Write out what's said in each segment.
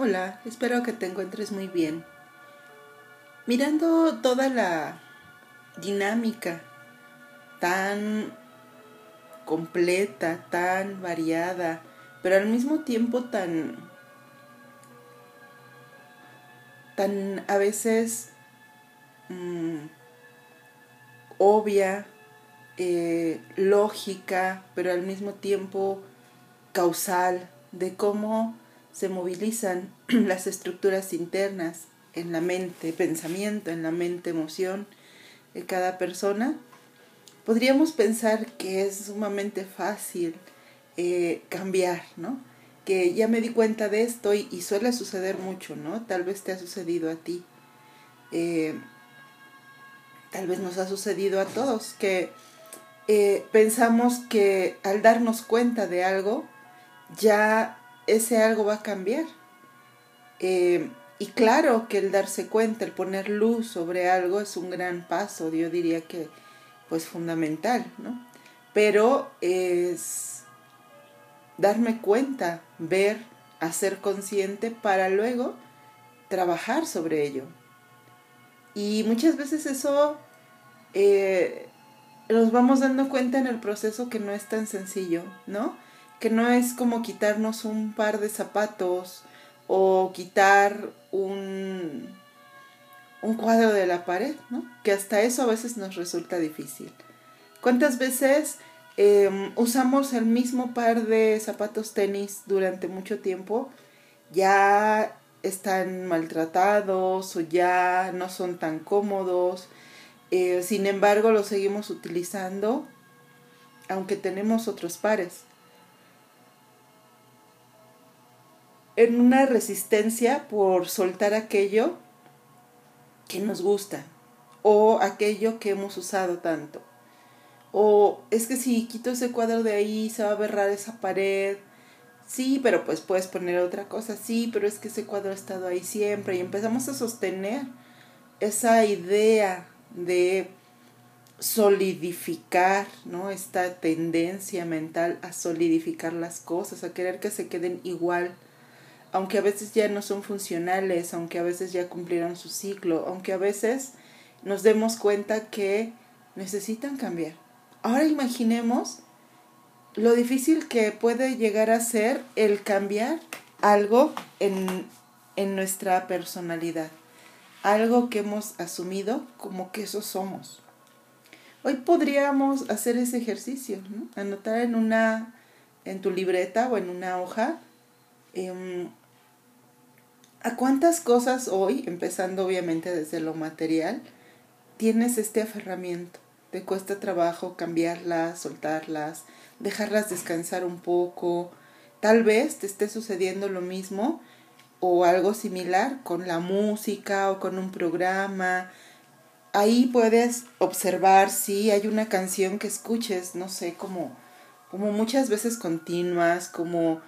Hola, espero que te encuentres muy bien. Mirando toda la dinámica tan completa, tan variada, pero al mismo tiempo tan tan a veces mm, obvia, eh, lógica, pero al mismo tiempo causal, de cómo se movilizan las estructuras internas en la mente, pensamiento, en la mente, emoción de cada persona, podríamos pensar que es sumamente fácil eh, cambiar, ¿no? Que ya me di cuenta de esto y, suele suceder mucho, ¿no? Tal vez te ha sucedido a ti. Eh, tal vez nos ha sucedido a todos, que eh, pensamos que al darnos cuenta de algo, ya ese algo va a cambiar. Eh, y claro que el darse cuenta, el poner luz sobre algo es un gran paso, yo diría que pues fundamental, ¿no? Pero es darme cuenta, ver, hacer consciente para luego trabajar sobre ello. Y muchas veces eso eh, nos vamos dando cuenta en el proceso que no es tan sencillo, ¿no? Que no es como quitarnos un par de zapatos o quitar un, un cuadro de la pared, ¿no? Que hasta eso a veces nos resulta difícil. ¿Cuántas veces em, usamos el mismo par de zapatos tenis durante mucho tiempo? Ya están maltratados o ya no son tan cómodos. Eh, sin embargo, los seguimos utilizando aunque tenemos otros pares. En una resistencia por soltar aquello que nos gusta o aquello que hemos usado tanto. O es que si quito ese cuadro de ahí se va a berrar esa pared. Sí, pero pues puedes poner otra cosa. Sí, pero es que ese cuadro ha estado ahí siempre. Y empezamos a sostener esa idea de solidificar, ¿no? Esta tendencia mental a solidificar las cosas, a querer que se queden igual aunque a veces ya no son funcionales, aunque a veces ya cumplieron su ciclo, aunque a veces nos demos cuenta que necesitan cambiar. Ahora imaginemos lo difícil que puede llegar a ser el cambiar algo en, en nuestra personalidad, algo que hemos asumido como que eso somos. Hoy podríamos hacer ese ejercicio, ¿no? anotar en una, en tu libreta o en una hoja, em, ¿A cuántas cosas hoy, empezando obviamente desde lo material, tienes este aferramiento? ¿Te cuesta trabajo cambiarlas, soltarlas, dejarlas descansar un poco? Tal vez te esté sucediendo lo mismo o algo similar con la música o con un programa. Ahí puedes observar si hay una canción que escuches, no sé, como, como muchas veces continuas, como,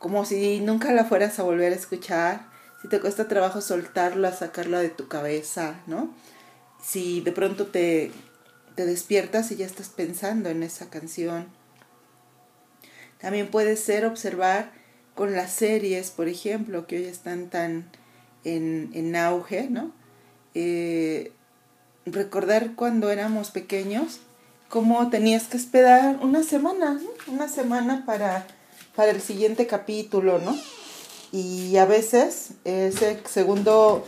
como si nunca la fueras a volver a escuchar si te cuesta trabajo soltarla, sacarla de tu cabeza, ¿no? Si de pronto te, te despiertas y ya estás pensando en esa canción. También puede ser observar con las series, por ejemplo, que hoy están tan en, en auge, ¿no? Eh, recordar cuando éramos pequeños, cómo tenías que esperar una semana. Una semana para, para el siguiente capítulo, ¿no? Y a veces ese segundo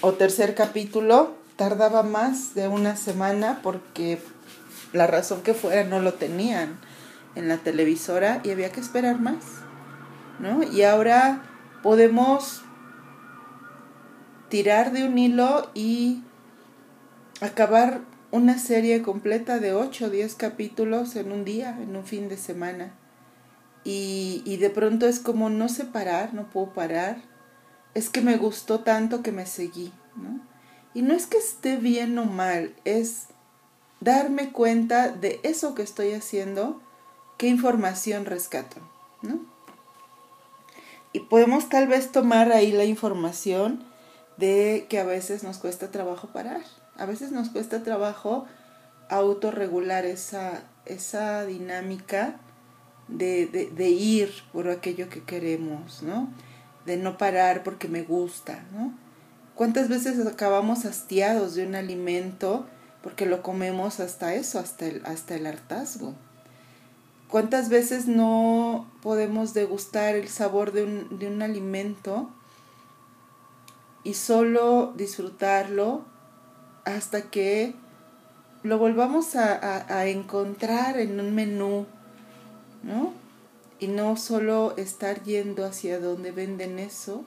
o tercer capítulo tardaba más de una semana porque la razón que fuera no lo tenían en la televisora y había que esperar más, ¿no? Y ahora podemos tirar de un hilo y acabar una serie completa de 8 o 10 capítulos en un día, en un fin de semana. Y, de pronto es como no sé parar, no puedo parar. Es que me gustó tanto que me seguí, ¿no? Y no es que esté bien o mal, es darme cuenta de eso que estoy haciendo, qué información rescato, ¿no? Y podemos tal vez tomar ahí la información de que a veces nos cuesta trabajo parar, a veces nos cuesta trabajo autorregular esa, esa dinámica de, de, ir por aquello que queremos, ¿no? de no parar porque me gusta, ¿no? ¿Cuántas veces acabamos hastiados de un alimento porque lo comemos hasta eso, hasta el, hasta el hartazgo? ¿Cuántas veces no podemos degustar el sabor de un, de un alimento y solo disfrutarlo hasta que lo volvamos a, a encontrar en un menú, ¿no? y no solo estar yendo hacia donde venden eso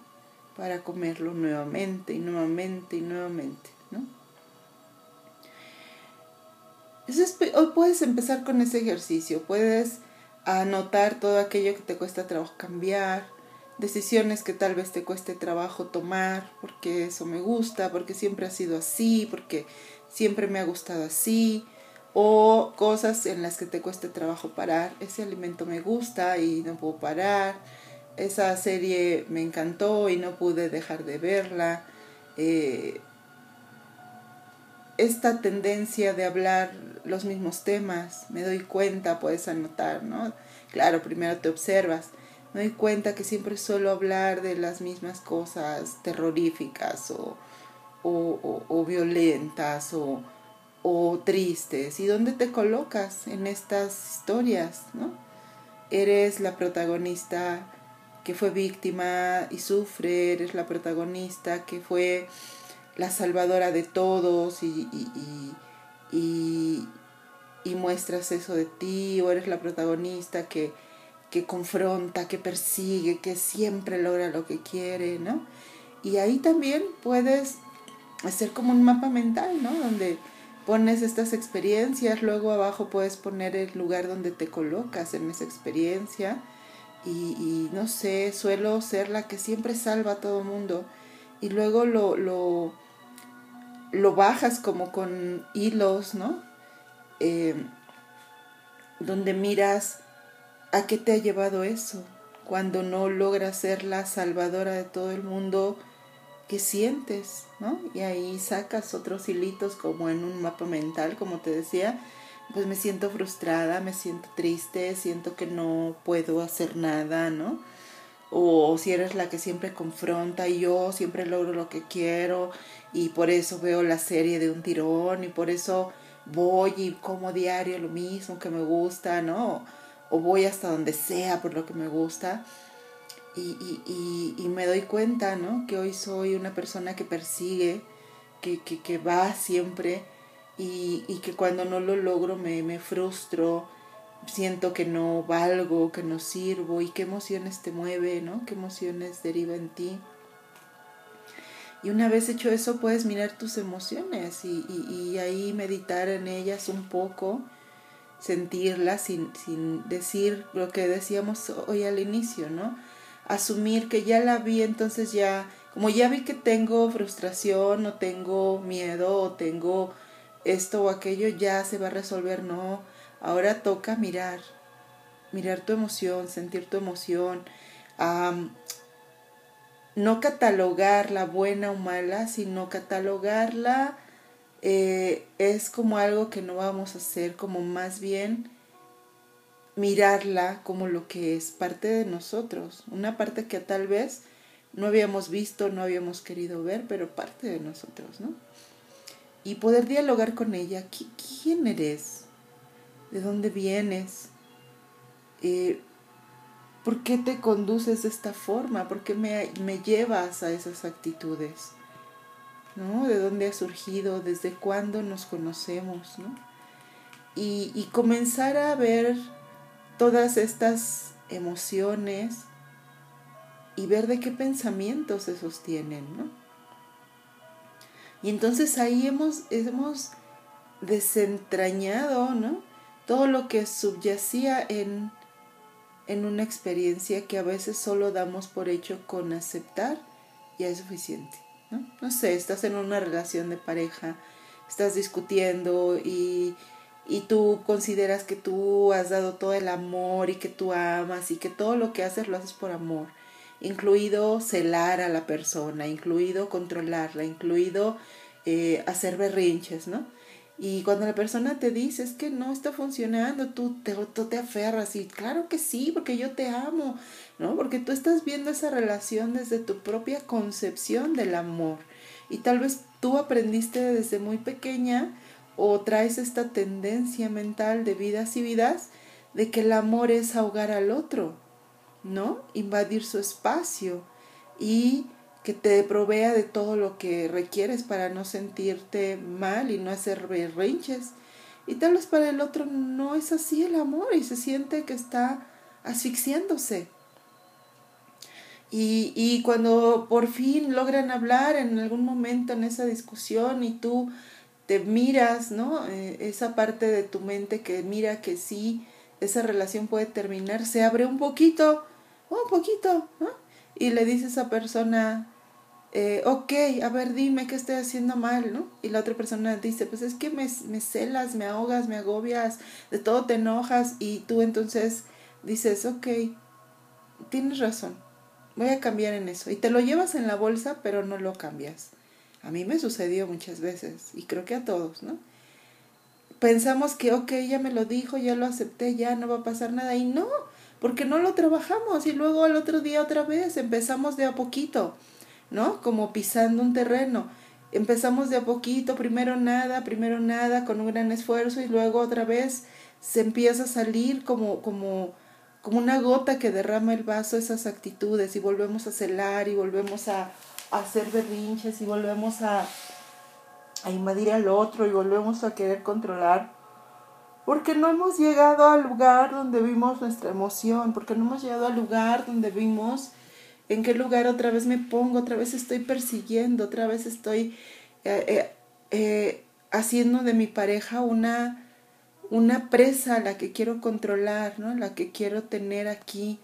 para comerlo nuevamente y nuevamente y nuevamente, ¿no? hoy puedes empezar con ese ejercicio, puedes anotar todo aquello que te cuesta trabajo cambiar, decisiones que tal vez te cueste trabajo tomar, porque eso me gusta, porque siempre ha sido así, porque siempre me ha gustado así, o cosas en las que te cueste trabajo parar. Ese alimento me gusta y no puedo parar. Esa serie me encantó y no pude dejar de verla. Eh, esta tendencia de hablar los mismos temas, me doy cuenta, puedes anotar, ¿no? Claro, primero te observas. Me doy cuenta que siempre suelo hablar de las mismas cosas terroríficas o, o, o violentas o, o tristes y dónde te colocas en estas historias, ¿no? Eres la protagonista que fue víctima y sufre, eres la protagonista que fue la salvadora de todos y, y, y, y muestras eso de ti, o eres la protagonista que, que confronta, que persigue, que siempre logra lo que quiere, ¿no? Y ahí también puedes hacer como un mapa mental, ¿no? Donde pones estas experiencias, luego abajo puedes poner el lugar donde te colocas en esa experiencia y, no sé, suelo ser la que siempre salva a todo mundo y luego lo, lo, lo bajas como con hilos, ¿no? Eh, donde miras a qué te ha llevado eso, cuando no logras ser la salvadora de todo el mundo, ¿qué sientes? ¿no? Y ahí sacas otros hilitos como en un mapa mental, como te decía, pues me siento frustrada, me siento triste, siento que no puedo hacer nada, ¿no? O si eres la que siempre confronta y yo siempre logro lo que quiero y por eso veo la serie de un tirón y por eso voy y como diario lo mismo que me gusta, ¿no? O voy hasta donde sea por lo que me gusta y, y, y, me doy cuenta, ¿no? Que hoy soy una persona que persigue, que, que, que va siempre y, y, que cuando no lo logro me, me frustro, siento que no valgo, que no sirvo y qué emociones te mueve, ¿no? Qué emociones deriva en ti. Y una vez hecho eso puedes mirar tus emociones y, y, y ahí meditar en ellas un poco, sentirlas sin, sin decir lo que decíamos hoy al inicio, ¿no? Asumir que ya la vi, entonces ya, como ya vi que tengo frustración o tengo miedo o tengo esto o aquello, ya se va a resolver, no, ahora toca mirar, mirar tu emoción, sentir tu emoción, no catalogarla buena o mala, sino catalogarla eh, es como algo que no vamos a hacer, como más bien mirarla como lo que es parte de nosotros, una parte que tal vez no habíamos visto, no habíamos querido ver, pero parte de nosotros, ¿no? Y poder dialogar con ella, ¿quién eres? ¿De dónde vienes? Eh, ¿Por qué te conduces de esta forma? ¿Por qué me, me llevas a esas actitudes? ¿No? ¿De dónde ha surgido? ¿Desde cuándo nos conocemos? ¿no? Y comenzar a ver todas estas emociones y ver de qué pensamientos se sostienen, ¿no? Y entonces ahí hemos, hemos desentrañado, ¿no? Todo lo que subyacía en, en una experiencia que a veces solo damos por hecho con aceptar, ya es suficiente, ¿no? No sé, estás en una relación de pareja, estás discutiendo y y tú consideras que tú has dado todo el amor y que tú amas y que todo lo que haces lo haces por amor, incluido celar a la persona, incluido controlarla, incluido eh, hacer berrinches, ¿no? Y cuando la persona te dice es que no está funcionando, tú te, tú te aferras y claro que sí, porque yo te amo, ¿no? Porque tú estás viendo esa relación desde tu propia concepción del amor. Y tal vez tú aprendiste desde muy pequeña o traes esta tendencia mental de vidas y vidas de que el amor es ahogar al otro, ¿no? Invadir su espacio y que te provea de todo lo que requieres para no sentirte mal y no hacer berrinches. Y tal vez para el otro no es así el amor y se siente que está asfixiándose. Y, y cuando por fin logran hablar en algún momento en esa discusión y tú te miras, ¿no? Eh, esa parte de tu mente que mira que sí, esa relación puede terminar, se abre un poquito, un poquito, ¿no? Y le dice a esa persona, eh, ok, a ver, dime qué estoy haciendo mal, ¿no? Y la otra persona dice, pues es que me, me celas, me ahogas, me agobias, de todo te enojas y tú entonces dices, ok, tienes razón, voy a cambiar en eso. Y te lo llevas en la bolsa, pero no lo cambias. A mí me sucedió muchas veces y creo que a todos, ¿no? Pensamos que, ok, ya me lo dijo, ya lo acepté, ya no va a pasar nada. Y no, porque no lo trabajamos y luego al otro día otra vez empezamos de a poquito, ¿no? Como pisando un terreno. Empezamos de a poquito, primero nada, primero nada, con un gran esfuerzo y luego otra vez se empieza a salir como, como, como una gota que derrama el vaso esas actitudes y volvemos a celar y volvemos a, hacer berrinches y volvemos a, a invadir al otro y volvemos a querer controlar. Porque no hemos llegado al lugar donde vimos nuestra emoción, porque no hemos llegado al lugar donde vimos en qué lugar otra vez me pongo, otra vez estoy persiguiendo, otra vez estoy eh, eh, eh, haciendo de mi pareja una, una presa a la que quiero controlar, ¿no? la que quiero tener aquí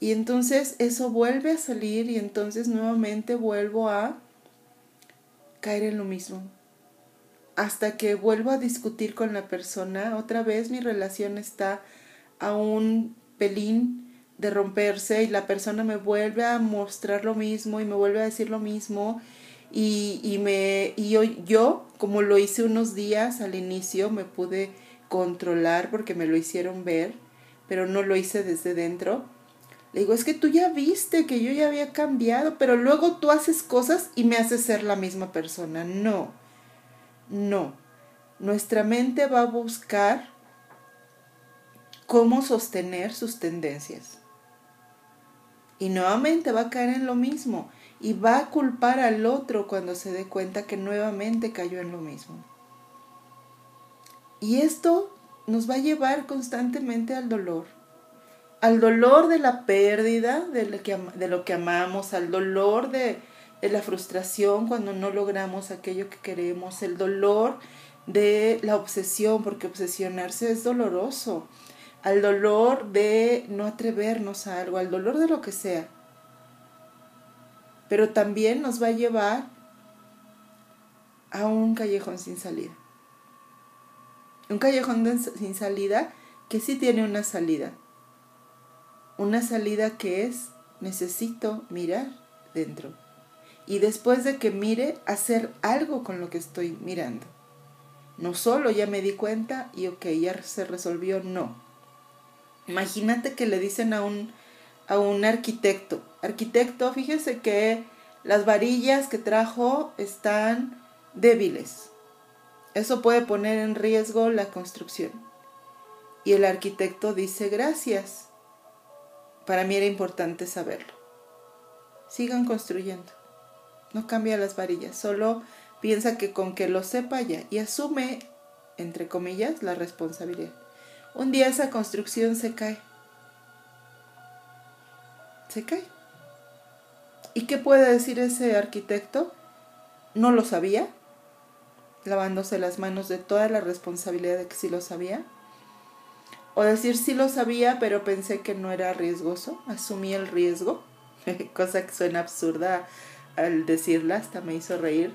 y entonces eso vuelve a salir y entonces nuevamente vuelvo a caer en lo mismo. Hasta que vuelvo a discutir con la persona, otra vez mi relación está a un pelín de romperse y la persona me vuelve a mostrar lo mismo y me vuelve a decir lo mismo y, y me y yo, yo como lo hice unos días al inicio me pude controlar porque me lo hicieron ver pero no lo hice desde dentro le digo, es que tú ya viste que yo ya había cambiado, pero luego tú haces cosas y me haces ser la misma persona. No, no. Nuestra mente va a buscar cómo sostener sus tendencias. Y nuevamente va a caer en lo mismo y va a culpar al otro cuando se dé cuenta que nuevamente cayó en lo mismo. Y esto nos va a llevar constantemente al dolor al dolor de la pérdida de lo que, de lo que amamos, al dolor de, de la frustración cuando no logramos aquello que queremos, el dolor de la obsesión, porque obsesionarse es doloroso, al dolor de no atrevernos a algo, al dolor de lo que sea. Pero también nos va a llevar a un callejón sin salida. Un callejón sin salida que sí tiene una salida, una salida que es necesito mirar dentro. Y después de que mire, hacer algo con lo que estoy mirando. No solo ya me di cuenta y ok, ya se resolvió, no. Imagínate que le dicen a un, a un arquitecto, arquitecto, fíjese que las varillas que trajo están débiles. Eso puede poner en riesgo la construcción. Y el arquitecto dice gracias. Para mí era importante saberlo. Sigan construyendo. No cambia las varillas, solo piensa que con que lo sepa ya y asume, entre comillas, la responsabilidad. Un día esa construcción se cae. Se cae. ¿Y qué puede decir ese arquitecto? No lo sabía, lavándose las manos de toda la responsabilidad de que sí lo sabía. O decir sí lo sabía, pero pensé que no era riesgoso, asumí el riesgo, cosa que suena absurda al decirla, hasta me hizo reír,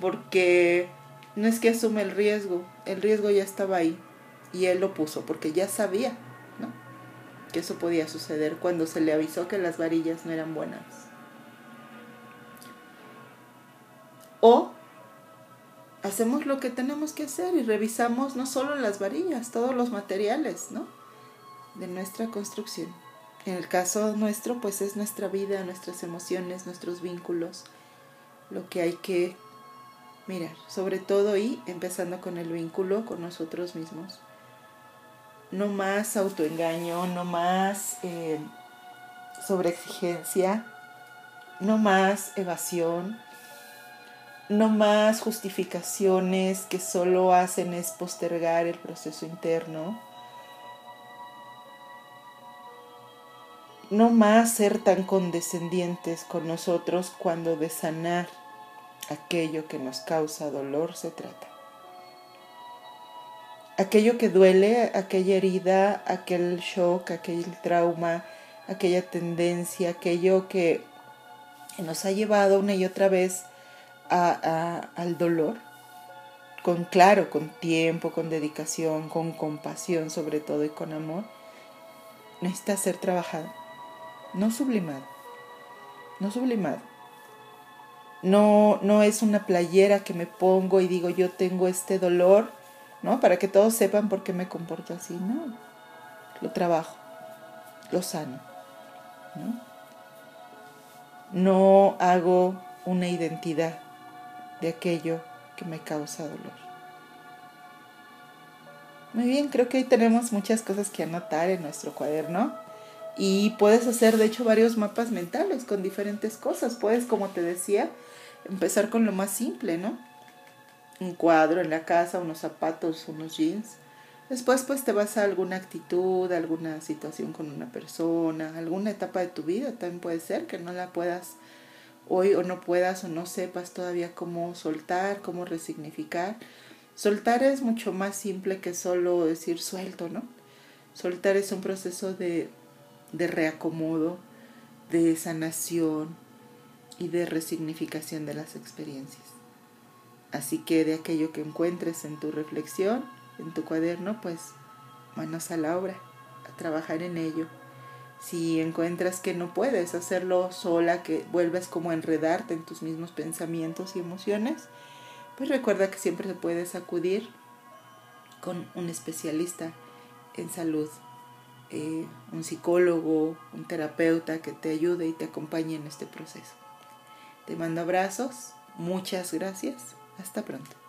porque no es que asume el riesgo, el riesgo ya estaba ahí y él lo puso porque ya sabía, ¿no? Que eso podía suceder cuando se le avisó que las varillas no eran buenas. O hacemos lo que tenemos que hacer y revisamos no solo las varillas, todos los materiales, ¿no? De nuestra construcción. En el caso nuestro, pues es nuestra vida, nuestras emociones, nuestros vínculos, lo que hay que mirar, sobre todo y empezando con el vínculo con nosotros mismos. No más autoengaño, no más eh, sobreexigencia, no más evasión, no más justificaciones que solo hacen es postergar el proceso interno. No más ser tan condescendientes con nosotros cuando de sanar aquello que nos causa dolor se trata. Aquello que duele, aquella herida, aquel shock, aquel trauma, aquella tendencia, aquello que nos ha llevado una y otra vez al dolor, con claro, con tiempo, con dedicación, con compasión sobre todo y con amor, necesita ser trabajado, no sublimado, no sublimado. No, no es una playera que me pongo y digo yo tengo este dolor, ¿no? Para que todos sepan por qué me comporto así, no. Lo trabajo, lo sano, ¿no? No hago una identidad de aquello que me causa dolor. Muy bien, creo que hoy tenemos muchas cosas que anotar en nuestro cuaderno y puedes hacer de hecho varios mapas mentales con diferentes cosas. Puedes, como te decía, empezar con lo más simple, ¿no? Un cuadro en la casa, unos zapatos, unos jeans. Después pues te vas a alguna actitud, alguna situación con una persona, alguna etapa de tu vida, también puede ser que no la puedas hoy o no puedas o no sepas todavía cómo soltar, cómo resignificar. Soltar es mucho más simple que solo decir suelto, ¿no? Soltar es un proceso de, de reacomodo, de sanación y de resignificación de las experiencias. Así que de aquello que encuentres en tu reflexión, en tu cuaderno, pues manos a la obra, a trabajar en ello si encuentras que no puedes hacerlo sola, que vuelves como a enredarte en tus mismos pensamientos y emociones, pues recuerda que siempre puedes acudir con un especialista en salud, eh, un psicólogo, un terapeuta que te ayude y te acompañe en este proceso. Te mando abrazos, muchas gracias, hasta pronto.